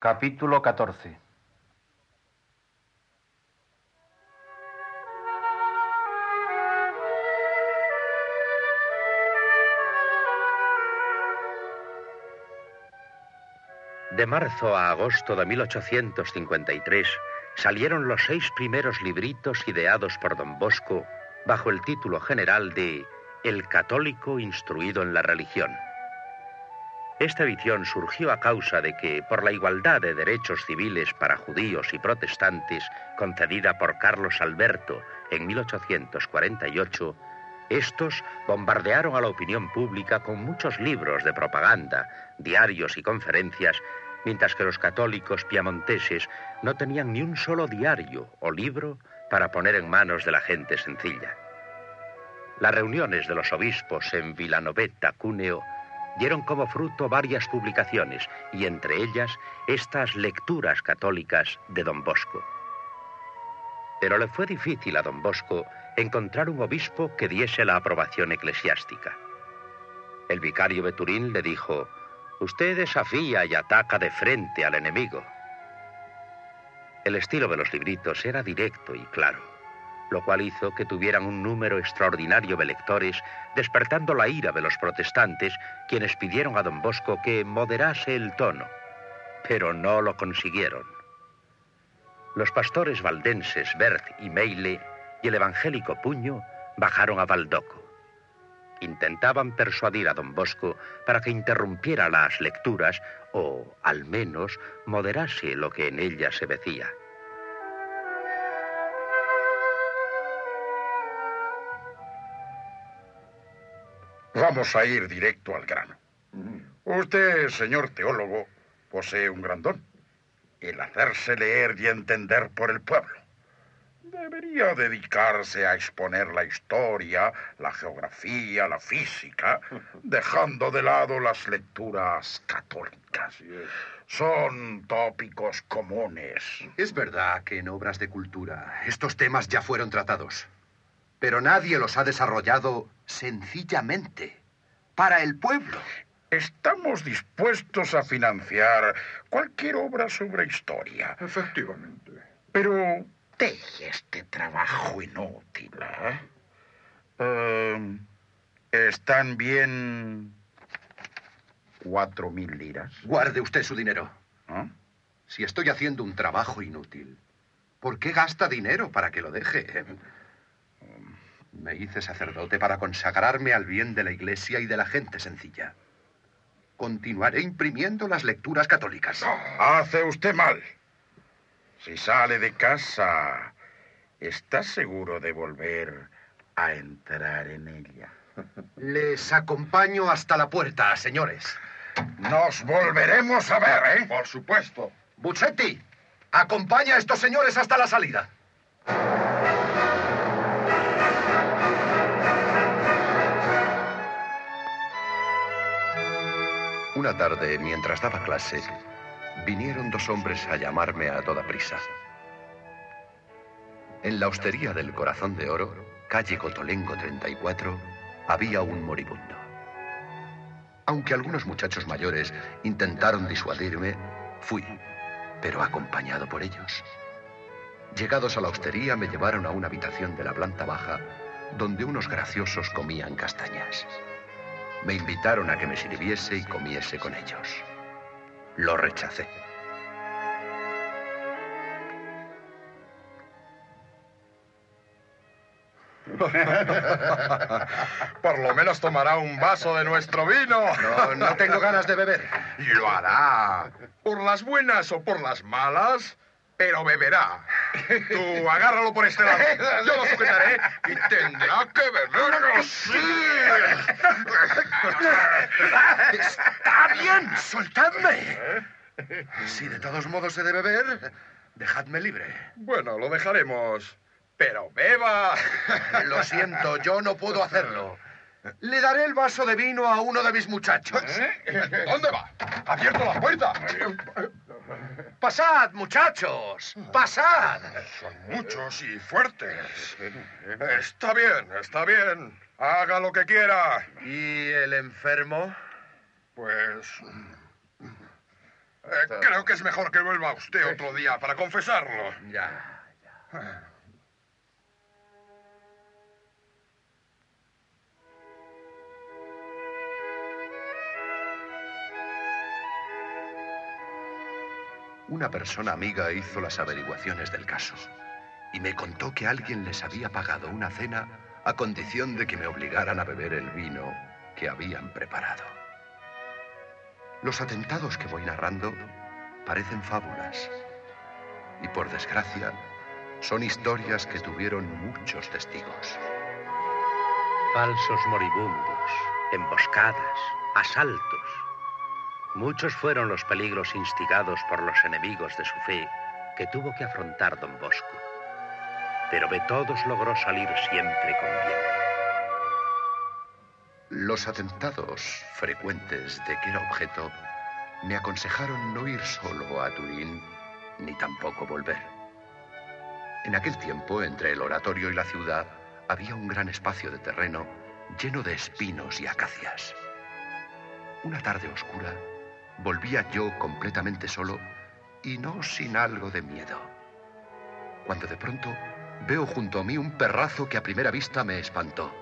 Capítulo 14 De marzo a agosto de 1853 salieron los seis primeros libritos ideados por don Bosco bajo el título general de El católico instruido en la religión. Esta edición surgió a causa de que, por la igualdad de derechos civiles para judíos y protestantes concedida por Carlos Alberto en 1848, estos bombardearon a la opinión pública con muchos libros de propaganda, diarios y conferencias mientras que los católicos piamonteses no tenían ni un solo diario o libro para poner en manos de la gente sencilla. Las reuniones de los obispos en Villanoveta, Cúneo, dieron como fruto varias publicaciones y entre ellas estas lecturas católicas de don Bosco. Pero le fue difícil a don Bosco encontrar un obispo que diese la aprobación eclesiástica. El vicario de Turín le dijo, Usted desafía y ataca de frente al enemigo. El estilo de los libritos era directo y claro, lo cual hizo que tuvieran un número extraordinario de lectores, despertando la ira de los protestantes, quienes pidieron a don Bosco que moderase el tono, pero no lo consiguieron. Los pastores valdenses Bert y Meile y el evangélico Puño bajaron a Valdoco intentaban persuadir a don Bosco para que interrumpiera las lecturas o, al menos, moderase lo que en ellas se decía. Vamos a ir directo al grano. Usted, señor teólogo, posee un gran don, el hacerse leer y entender por el pueblo. Debería dedicarse a exponer la historia, la geografía, la física, dejando de lado las lecturas católicas. Son tópicos comunes. Es verdad que en obras de cultura estos temas ya fueron tratados, pero nadie los ha desarrollado sencillamente para el pueblo. Estamos dispuestos a financiar cualquier obra sobre historia. Efectivamente. Pero Deje este trabajo inútil. ¿eh? Em, ¿Están bien cuatro mil liras? Guarde usted su dinero. ¿Ah? Si estoy haciendo un trabajo inútil, ¿por qué gasta dinero para que lo deje? Me hice sacerdote para consagrarme al bien de la iglesia y de la gente sencilla. Continuaré imprimiendo las lecturas católicas. hace usted mal. Si sale de casa, ¿está seguro de volver a entrar en ella? Les acompaño hasta la puerta, señores. Nos volveremos a ver, ¿eh? Por supuesto. Buchetti, acompaña a estos señores hasta la salida. Una tarde, mientras daba clase, vinieron dos hombres a llamarme a toda prisa. En la hostería del Corazón de Oro, calle Cotolengo 34, había un moribundo. Aunque algunos muchachos mayores intentaron disuadirme, fui, pero acompañado por ellos. Llegados a la hostería me llevaron a una habitación de la planta baja donde unos graciosos comían castañas. Me invitaron a que me sirviese y comiese con ellos. Lo rechacé. Por lo menos tomará un vaso de nuestro vino. No, no tengo ganas de beber. Lo hará. Por las buenas o por las malas, pero beberá. Tú agárralo por este lado. Yo lo sujetaré y tendrá que beberlo. ¡Sí! Está bien, soltadme. Si de todos modos he de beber, dejadme libre. Bueno, lo dejaremos. Pero beba. Lo siento, yo no puedo hacerlo. Le daré el vaso de vino a uno de mis muchachos. ¿Eh? ¿Dónde va? ¡Abierto la puerta! Pasad, muchachos. Pasad. Son muchos y fuertes. Está bien, está bien. Haga lo que quiera. ¿Y el enfermo? Pues... Eh, creo que es mejor que vuelva usted otro día para confesarlo. Ya, ya. Una persona amiga hizo las averiguaciones del caso y me contó que alguien les había pagado una cena a condición de que me obligaran a beber el vino que habían preparado. Los atentados que voy narrando parecen fábulas y por desgracia son historias que tuvieron muchos testigos. Falsos moribundos, emboscadas, asaltos. Muchos fueron los peligros instigados por los enemigos de su fe que tuvo que afrontar don Bosco. Pero de todos logró salir siempre con bien. Los atentados frecuentes de que era objeto me aconsejaron no ir solo a Turín ni tampoco volver. En aquel tiempo, entre el oratorio y la ciudad, había un gran espacio de terreno lleno de espinos y acacias. Una tarde oscura, volvía yo completamente solo y no sin algo de miedo. Cuando de pronto veo junto a mí un perrazo que a primera vista me espantó.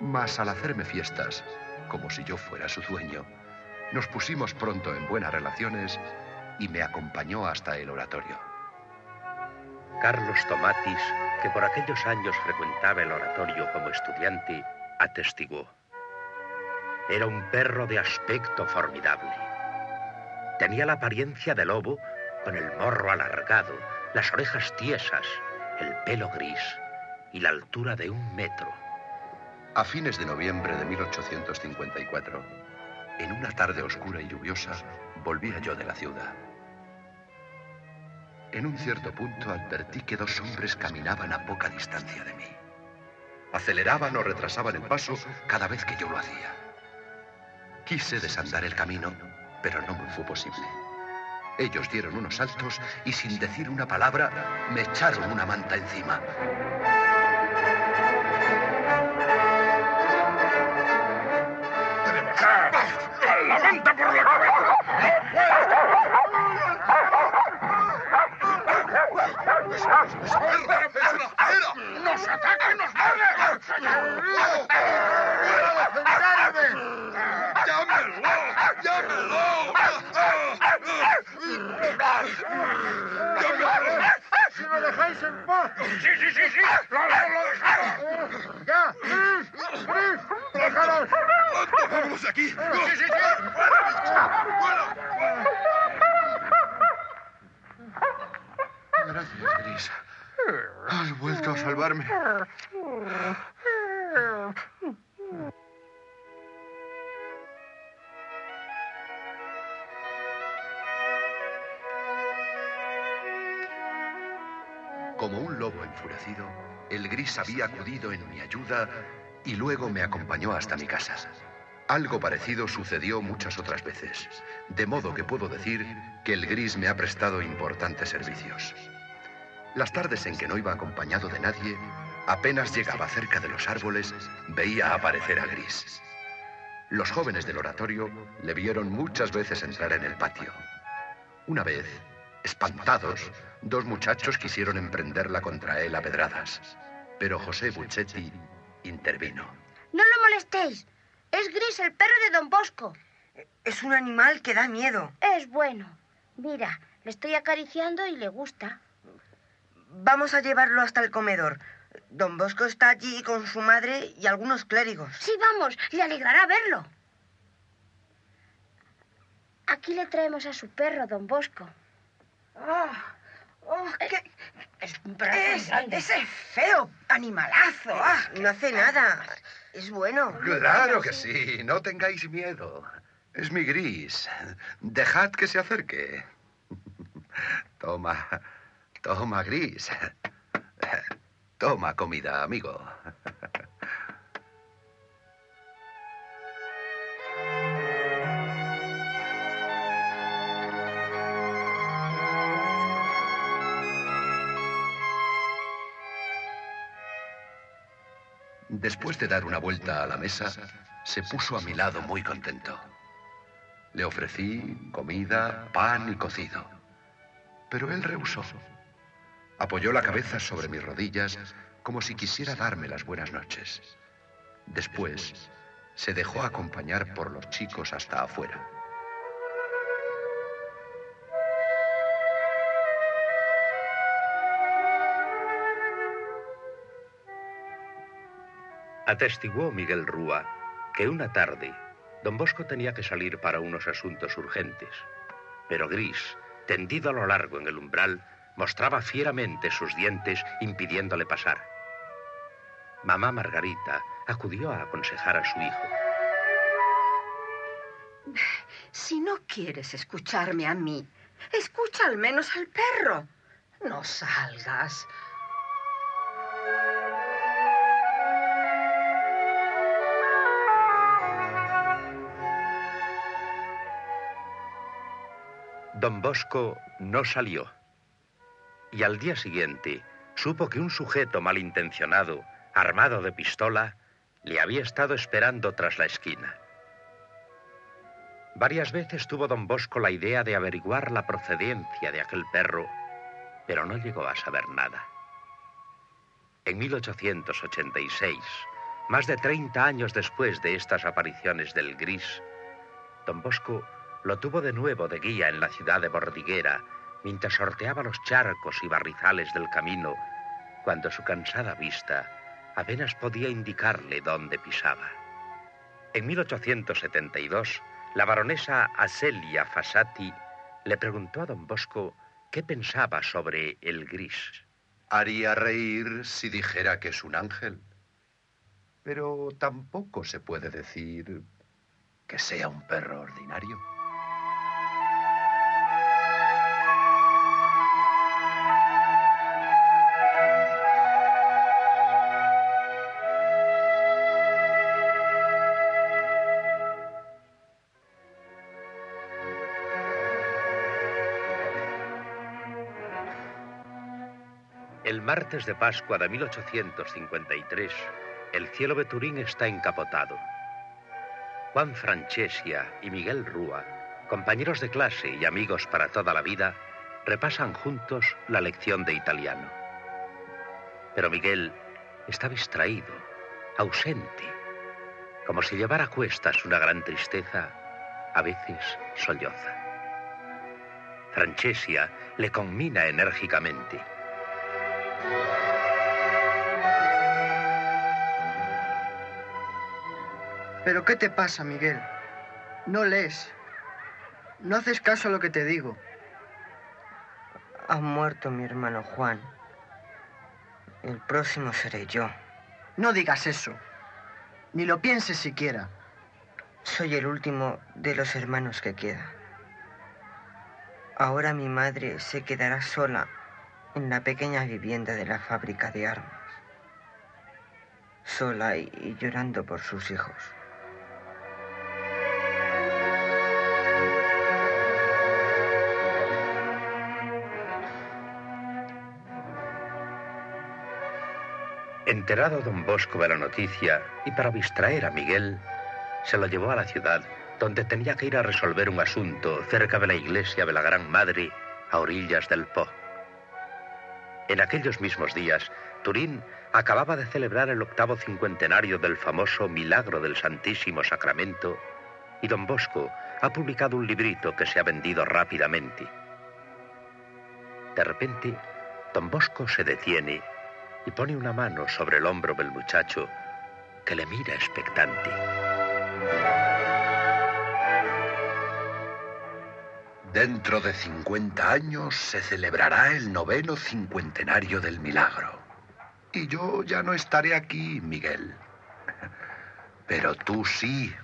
Mas al hacerme fiestas, como si yo fuera su dueño, nos pusimos pronto en buenas relaciones y me acompañó hasta el oratorio. Carlos Tomatis, que por aquellos años frecuentaba el oratorio como estudiante, atestiguó. Era un perro de aspecto formidable. Tenía la apariencia de lobo, con el morro alargado, las orejas tiesas, el pelo gris y la altura de un metro. A fines de noviembre de 1854, en una tarde oscura y lluviosa, volvía yo de la ciudad. En un cierto punto advertí que dos hombres caminaban a poca distancia de mí. Aceleraban o retrasaban el paso cada vez que yo lo hacía. Quise desandar el camino, pero no me fue posible. Ellos dieron unos saltos y sin decir una palabra me echaron una manta encima. ¡La manta por la cabeza! ¡Nos ataca y nos ¡Llámelo! ¡Llámelo! ¡Llámelo! ¡Si me dejáis en paz! ¡Sí, sí, sí, sí! ¡Lo, lo, lo dejamos! ¡Ya! ¡Gris! ¡Déjalos! ¡Vámonos aquí! ¡Sí, sí, sí! ¡Fuera! ¡Fuera! Gracias, Gris. Has vuelto a salvarme. Como un lobo enfurecido, el gris había acudido en mi ayuda y luego me acompañó hasta mi casa. Algo parecido sucedió muchas otras veces, de modo que puedo decir que el gris me ha prestado importantes servicios. Las tardes en que no iba acompañado de nadie, apenas llegaba cerca de los árboles, veía aparecer a Gris. Los jóvenes del oratorio le vieron muchas veces entrar en el patio. Una vez, espantados, dos muchachos quisieron emprenderla contra él a pedradas, pero José Buccetti intervino. No lo molestéis. Es Gris, el perro de Don Bosco. Es un animal que da miedo. Es bueno. Mira, le estoy acariciando y le gusta. Vamos a llevarlo hasta el comedor. Don Bosco está allí con su madre y algunos clérigos. Sí, vamos, le alegrará verlo. Aquí le traemos a su perro, Don Bosco. ¡Ah! ¡Oh, qué- Es ese feo animalazo! ¡Ah! No hace nada. Es bueno. Claro que sí, no tengáis miedo. Es mi gris. Dejad que se acerque. Toma, toma, gris. Toma comida, amigo. Después de dar una vuelta a la mesa, se puso a mi lado muy contento. Le ofrecí comida, pan y cocido. Pero él rehusó. Apoyó la cabeza sobre mis rodillas como si quisiera darme las buenas noches. Después, se dejó acompañar por los chicos hasta afuera. Atestiguó Miguel Rúa que una tarde don Bosco tenía que salir para unos asuntos urgentes, pero Gris, tendido a lo largo en el umbral, mostraba fieramente sus dientes impidiéndole pasar. Mamá Margarita acudió a aconsejar a su hijo. Si no quieres escucharme a mí, escucha al menos al perro. No salgas. Don Bosco no salió. Y al día siguiente supo que un sujeto malintencionado, armado de pistola, le había estado esperando tras la esquina. Varias veces tuvo don Bosco la idea de averiguar la procedencia de aquel perro, pero no llegó a saber nada. En 1886, más de 30 años después de estas apariciones del gris, don Bosco lo tuvo de nuevo de guía en la ciudad de Bordiguera, mientras sorteaba los charcos y barrizales del camino, cuando su cansada vista apenas podía indicarle dónde pisaba. En 1872, la baronesa Aselia Fasati le preguntó a don Bosco qué pensaba sobre el gris. Haría reír si dijera que es un ángel. Pero tampoco se puede decir que sea un perro ordinario. Martes de Pascua de 1853, el cielo de Turín está encapotado. Juan Franchesia y Miguel Rúa, compañeros de clase y amigos para toda la vida, repasan juntos la lección de italiano. Pero Miguel está distraído, ausente, como si llevara a cuestas una gran tristeza, a veces solloza. Franchesia le conmina enérgicamente. ¿Pero qué te pasa, Miguel? No lees. No haces caso a lo que te digo. Ha muerto mi hermano Juan. El próximo seré yo. No digas eso. Ni lo pienses siquiera. Soy el último de los hermanos que queda. Ahora mi madre se quedará sola en la pequeña vivienda de la fábrica de armas. Sola y, llorando por sus hijos. Enterado don Bosco de la noticia y para distraer a Miguel, se lo llevó a la ciudad, donde tenía que ir a resolver un asunto cerca de la iglesia de la Gran Madre, a orillas del Po. En aquellos mismos días, Turín acababa de celebrar el octavo cincuentenario del famoso Milagro del Santísimo Sacramento y don Bosco ha publicado un librito que se ha vendido rápidamente. De repente, don Bosco se detiene y pone una mano sobre el hombro del muchacho que le mira expectante. Dentro de 50 años se celebrará el noveno cincuentenario del milagro. Y yo ya no estaré aquí, Miguel. Pero tú sí.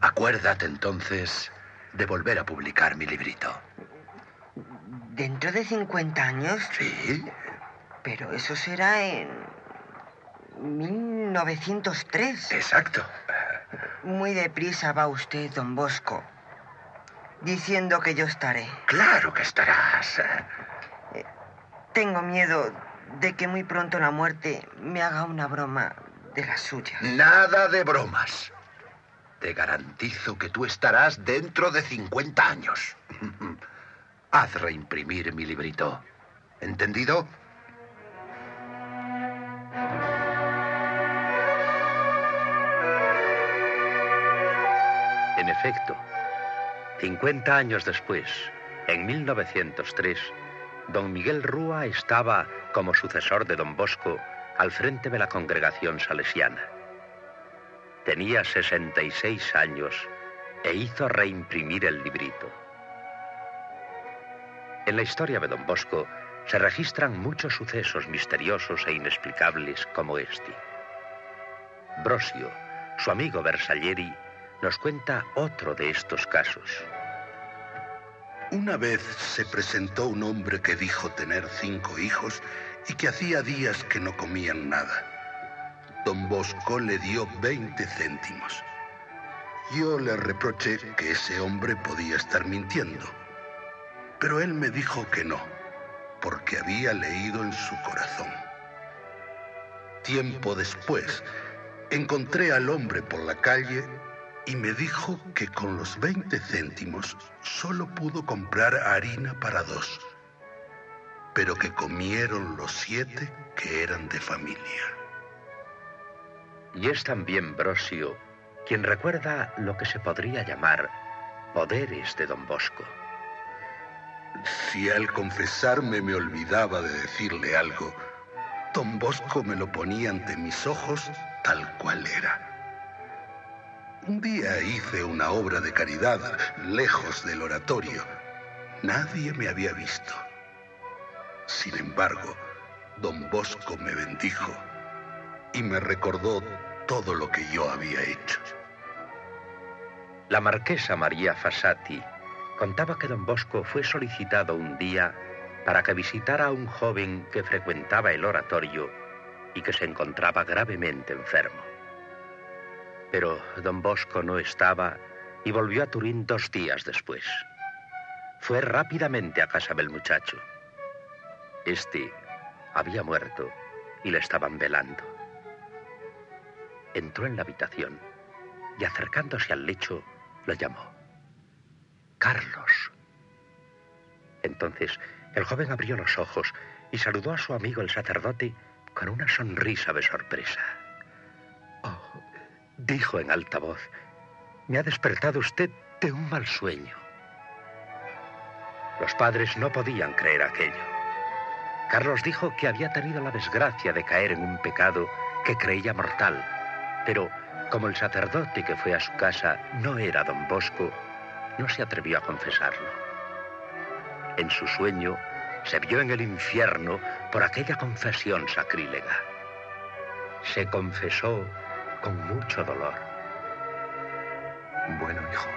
Acuérdate entonces de volver a publicar mi librito. ¿Dentro de 50 años? Sí. Pero eso será en 1903. Exacto. Muy deprisa va usted, don Bosco, diciendo que yo estaré. Claro que estarás. Tengo miedo de que muy pronto la muerte me haga una broma de las suyas. Nada de bromas. Te garantizo que tú estarás dentro de 50 años. Haz reimprimir mi librito. ¿Entendido? En efecto, 50 años después, en 1903, don Miguel Rúa estaba, como sucesor de don Bosco, al frente de la congregación salesiana. Tenía 66 años e hizo reimprimir el librito. En la historia de don Bosco se registran muchos sucesos misteriosos e inexplicables como este. Brosio, su amigo Bersaglieri, nos cuenta otro de estos casos. Una vez se presentó un hombre que dijo tener cinco hijos y que hacía días que no comían nada. Don Bosco le dio 20 céntimos. Yo le reproché que ese hombre podía estar mintiendo, pero él me dijo que no, porque había leído en su corazón. Tiempo después, encontré al hombre por la calle y me dijo que con los 20 céntimos solo pudo comprar harina para dos, pero que comieron los siete que eran de familia. Y es también Brosio quien recuerda lo que se podría llamar poderes de don Bosco. Si al confesarme me olvidaba de decirle algo, don Bosco me lo ponía ante mis ojos tal cual era. Un día hice una obra de caridad lejos del oratorio. Nadie me había visto. Sin embargo, don Bosco me bendijo y me recordó todo lo que yo había hecho. La marquesa María Fasati contaba que don Bosco fue solicitado un día para que visitara a un joven que frecuentaba el oratorio y que se encontraba gravemente enfermo. Pero don Bosco no estaba y volvió a Turín dos días después. Fue rápidamente a casa del muchacho. Este había muerto y le estaban velando. Entró en la habitación y acercándose al lecho lo llamó. Carlos. Entonces el joven abrió los ojos y saludó a su amigo el sacerdote con una sonrisa de sorpresa. Dijo en alta voz, me ha despertado usted de un mal sueño. Los padres no podían creer aquello. Carlos dijo que había tenido la desgracia de caer en un pecado que creía mortal, pero como el sacerdote que fue a su casa no era don Bosco, no se atrevió a confesarlo. En su sueño se vio en el infierno por aquella confesión sacrílega. Se confesó con mucho dolor. Bueno, hijo,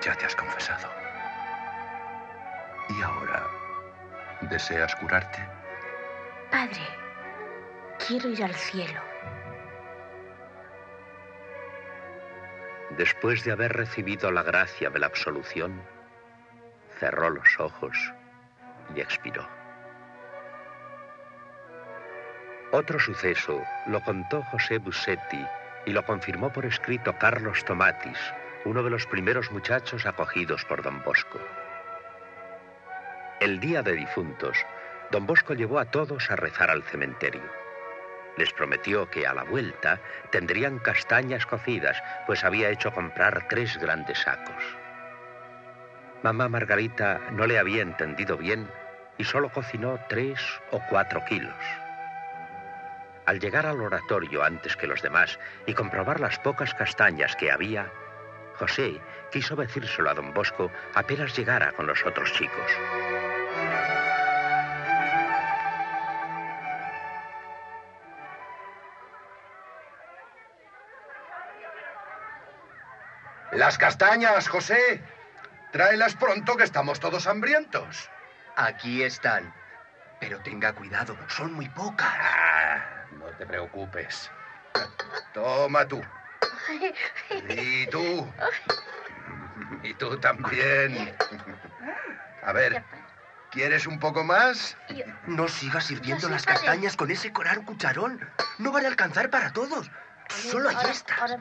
ya te has confesado. ¿Y ahora deseas curarte? Padre, quiero ir al cielo. Después de haber recibido la gracia de la absolución, cerró los ojos y expiró. Otro suceso lo contó José Bussetti y lo confirmó por escrito Carlos Tomatis, uno de los primeros muchachos acogidos por don Bosco. El día de difuntos, don Bosco llevó a todos a rezar al cementerio. Les prometió que a la vuelta tendrían castañas cocidas, pues había hecho comprar tres grandes sacos. Mamá Margarita no le había entendido bien y solo cocinó tres o cuatro kilos. Al llegar al oratorio antes que los demás y comprobar las pocas castañas que había, José quiso decírselo a don Bosco apenas llegara con los otros chicos. Las castañas, José. Tráelas pronto que estamos todos hambrientos. Aquí están. Pero tenga cuidado, son muy pocas. Ah, no te preocupes. Toma tú. Y tú. Y tú también. A ver, ¿quieres un poco más? No sigas sirviendo las castañas con ese coral cucharón. No van a alcanzar para todos. Solo hay ahora-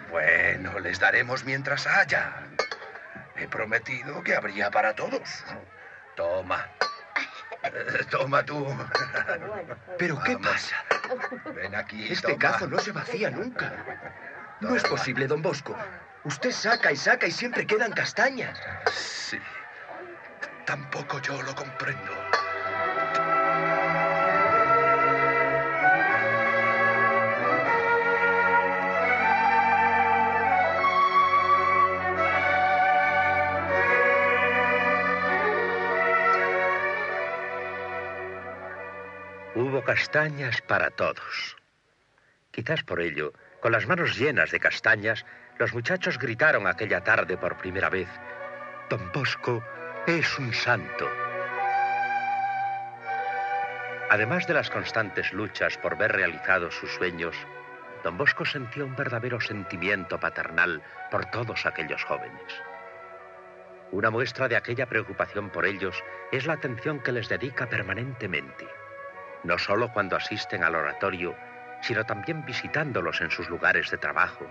Bueno, les daremos mientras haya. He prometido que habría para todos. Toma. Toma tú. ¿Pero qué Vamos. pasa? Ven aquí. Este toma. cazo no se vacía nunca. No es posible, don Bosco. Usted saca y saca y siempre quedan castañas. Sí. Tampoco yo lo comprendo. Castañas para todos. Quizás por ello, con las manos llenas de castañas, los muchachos gritaron aquella tarde por primera vez, Don Bosco es un santo. Además de las constantes luchas por ver realizados sus sueños, don Bosco sentía un verdadero sentimiento paternal por todos aquellos jóvenes. Una muestra de aquella preocupación por ellos es la atención que les dedica permanentemente, no solo cuando asisten al oratorio, sino también visitándolos en sus lugares de trabajo,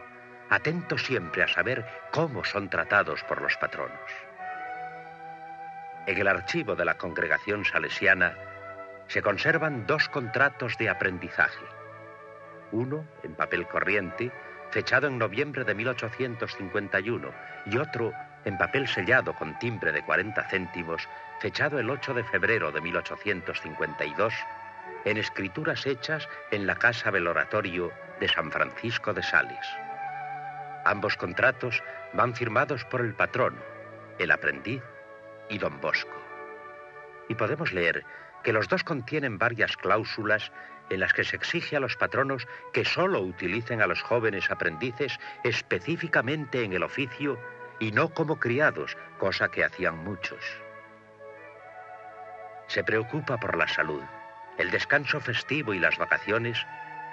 atentos siempre a saber cómo son tratados por los patronos. En el archivo de la congregación salesiana se conservan dos contratos de aprendizaje. Uno, en papel corriente, fechado en noviembre de 1851, y otro, en papel sellado con timbre de 40 céntimos, fechado el 8 de febrero de 1852, en escrituras hechas en la casa del oratorio de San Francisco de Sales. Ambos contratos van firmados por el patrono, el aprendiz y don Bosco. Y podemos leer que los dos contienen varias cláusulas en las que se exige a los patronos que sólo utilicen a los jóvenes aprendices específicamente en el oficio y no como criados, cosa que hacían muchos. Se preocupa por la salud, el descanso festivo y las vacaciones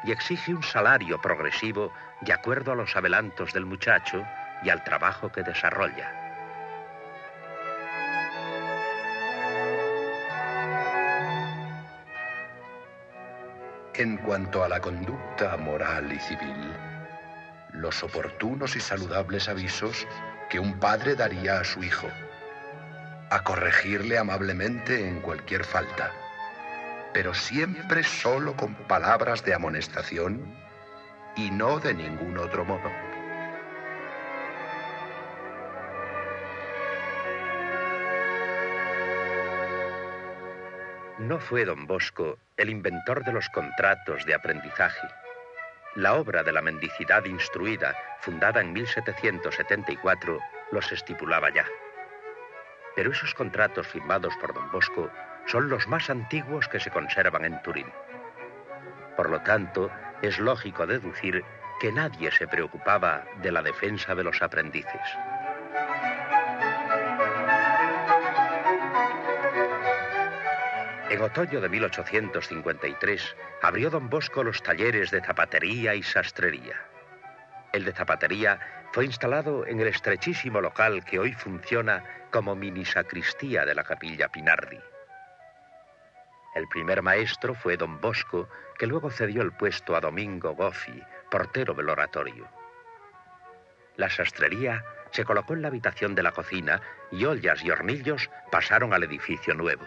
y exige un salario progresivo de acuerdo a los adelantos del muchacho y al trabajo que desarrolla. En cuanto a la conducta moral y civil, los oportunos y saludables avisos que un padre daría a su hijo, a corregirle amablemente en cualquier falta, pero siempre solo con palabras de amonestación y no de ningún otro modo. No fue don Bosco el inventor de los contratos de aprendizaje. La obra de la mendicidad instruida, fundada en 1774, los estipulaba ya. Pero esos contratos firmados por don Bosco son los más antiguos que se conservan en Turín. Por lo tanto, es lógico deducir que nadie se preocupaba de la defensa de los aprendices. En otoño de 1853 abrió don Bosco los talleres de zapatería y sastrería. El de zapatería fue instalado en el estrechísimo local que hoy funciona como mini sacristía de la capilla Pinardi. El primer maestro fue don Bosco, que luego cedió el puesto a Domingo Goffi, portero del oratorio. La sastrería se colocó en la habitación de la cocina y ollas y hornillos pasaron al edificio nuevo.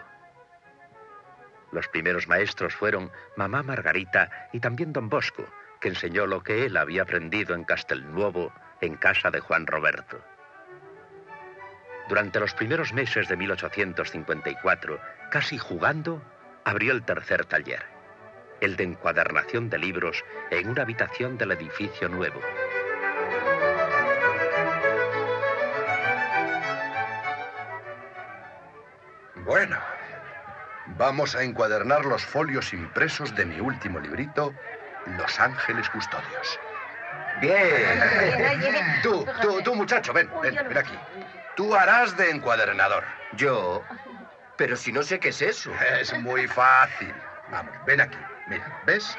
Los primeros maestros fueron mamá Margarita y también don Bosco, que enseñó lo que él había aprendido en Castelnuovo, en casa de Juan Roberto. Durante los primeros meses de 1854, casi jugando, abrió el tercer taller, el de encuadernación de libros en una habitación del edificio nuevo. Bueno, vamos a encuadernar los folios impresos de mi último librito, Los Ángeles Custodios. Bien. Tú, tú, tú, muchacho, ven, ven, ven aquí. Tú harás de encuadernador. Yo. Pero si no sé qué es eso. Es muy fácil. Vamos, ven aquí. Mira, ¿ves?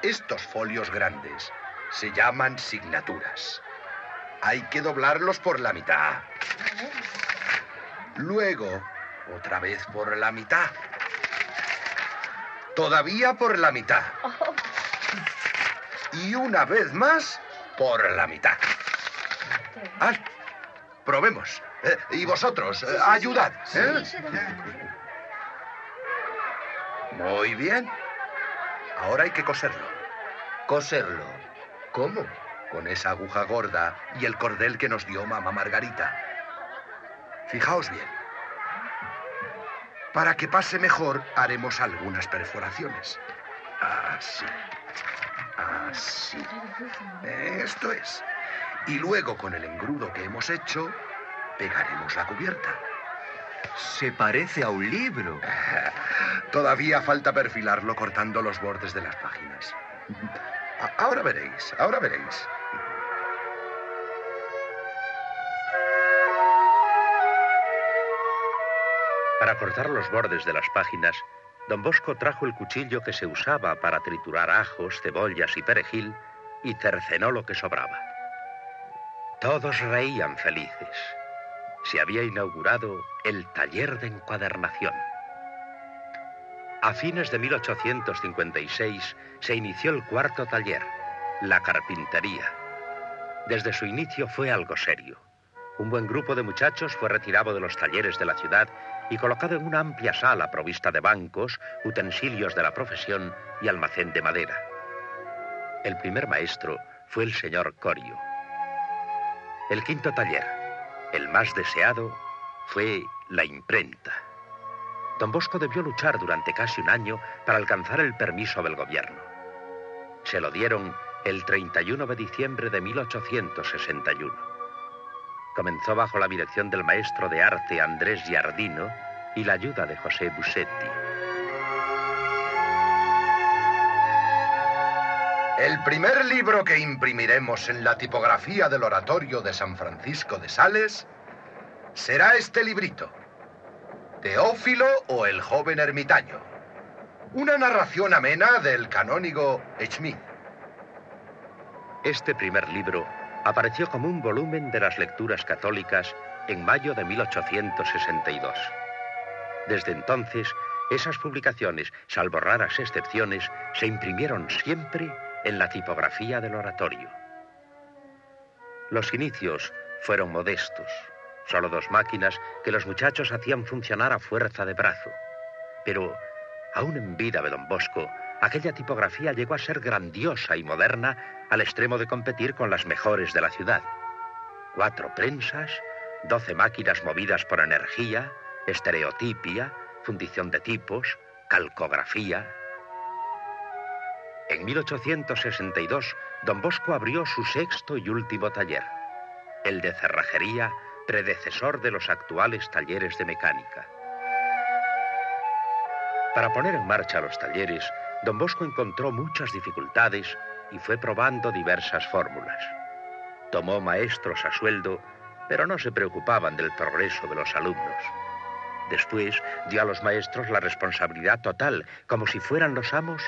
Estos folios grandes se llaman signaturas. Hay que doblarlos por la mitad. Luego, otra vez por la mitad. Todavía por la mitad. Y una vez más, por la mitad. Ah, probemos. Eh, y vosotros, eh, ayudad. ¿eh? Muy bien. Ahora hay que coserlo. Coserlo. ¿Cómo? Con esa aguja gorda y el cordel que nos dio mamá Margarita. Fijaos bien. Para que pase mejor, haremos algunas perforaciones. Así. Así. Esto es. Y luego, con el engrudo que hemos hecho, pegaremos la cubierta. Se parece a un libro. Todavía falta perfilarlo cortando los bordes de las páginas. Ahora veréis, ahora veréis. Para cortar los bordes de las páginas, don Bosco trajo el cuchillo que se usaba para triturar ajos, cebollas y perejil y cercenó lo que sobraba. Todos reían felices. Se había inaugurado el taller de encuadernación. A fines de 1856 se inició el cuarto taller, la carpintería. Desde su inicio fue algo serio. Un buen grupo de muchachos fue retirado de los talleres de la ciudad y colocado en una amplia sala provista de bancos, utensilios de la profesión y almacén de madera. El primer maestro fue el señor Corio. El quinto taller, el más deseado, fue la imprenta. Don Bosco debió luchar durante casi un año para alcanzar el permiso del gobierno. Se lo dieron el 31 de diciembre de 1861. Comenzó bajo la dirección del maestro de arte Andrés Giardino y la ayuda de José Busetti. El primer libro que imprimiremos en la tipografía del oratorio de San Francisco de Sales será este librito. Teófilo o el joven ermitaño. Una narración amena del canónigo Schmidt. Este primer libro apareció como un volumen de las lecturas católicas en mayo de 1862. Desde entonces, esas publicaciones, salvo raras excepciones, se imprimieron siempre en la tipografía del oratorio. Los inicios fueron modestos, solo dos máquinas que los muchachos hacían funcionar a fuerza de brazo. Pero, aún en vida de don Bosco, aquella tipografía llegó a ser grandiosa y moderna al extremo de competir con las mejores de la ciudad. Cuatro prensas, doce máquinas movidas por energía, estereotipia, fundición de tipos, calcografía. En 1862, don Bosco abrió su sexto y último taller, el de cerrajería, predecesor de los actuales talleres de mecánica. Para poner en marcha los talleres, don Bosco encontró muchas dificultades y fue probando diversas fórmulas. Tomó maestros a sueldo, pero no se preocupaban del progreso de los alumnos. Después dio a los maestros la responsabilidad total, como si fueran los amos,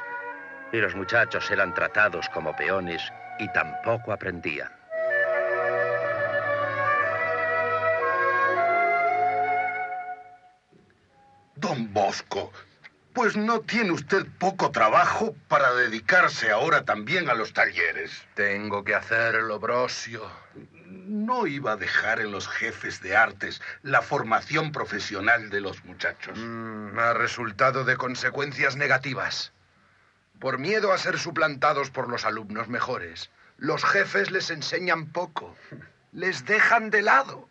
y los muchachos eran tratados como peones y tampoco aprendían. Don Bosco, pues no tiene usted poco trabajo para dedicarse ahora también a los talleres. Tengo que hacerlo, Brosio. No iba a dejar en los jefes de artes la formación profesional de los muchachos. Mm, ha resultado de consecuencias negativas. Por miedo a ser suplantados por los alumnos mejores, los jefes les enseñan poco. Les dejan de lado.